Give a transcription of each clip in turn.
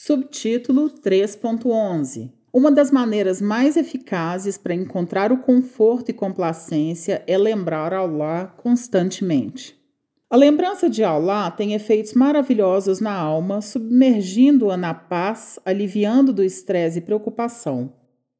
Subtítulo 3.11 Uma das maneiras mais eficazes para encontrar o conforto e complacência é lembrar Allah constantemente. A lembrança de Allah tem efeitos maravilhosos na alma, submergindo-a na paz, aliviando do estresse e preocupação.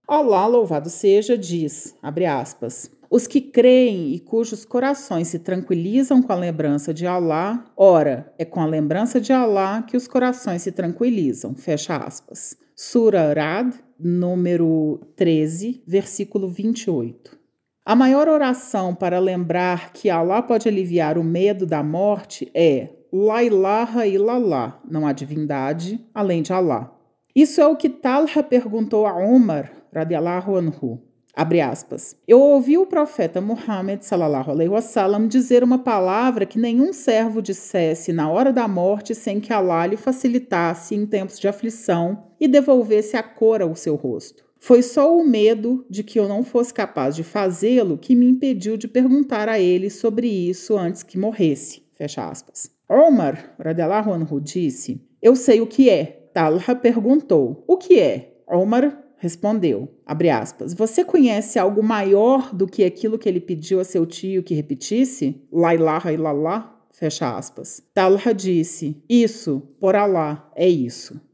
Allah, louvado seja, diz, abre aspas, os que creem e cujos corações se tranquilizam com a lembrança de Allah, ora, é com a lembrança de Allah que os corações se tranquilizam. Fecha aspas. Sura Rad, número 13, versículo 28. A maior oração para lembrar que Allah pode aliviar o medo da morte é La ilaha illallah, não há divindade além de Allah. Isso é o que Talha perguntou a Umar, radiallahu anhu. Abre aspas. Eu ouvi o profeta Muhammad sallallahu alaihi wasallam dizer uma palavra que nenhum servo dissesse na hora da morte sem que Allah lhe facilitasse em tempos de aflição e devolvesse a cor ao seu rosto. Foi só o medo de que eu não fosse capaz de fazê-lo que me impediu de perguntar a ele sobre isso antes que morresse. Fecha aspas. Omar, radiallahu anhu, disse: Eu sei o que é. Talha perguntou: O que é? Omar respondeu, aspas, você conhece algo maior do que aquilo que ele pediu a seu tio que repetisse? La ilaha illallah? Fecha aspas. Talha disse, isso, por Allah, é isso.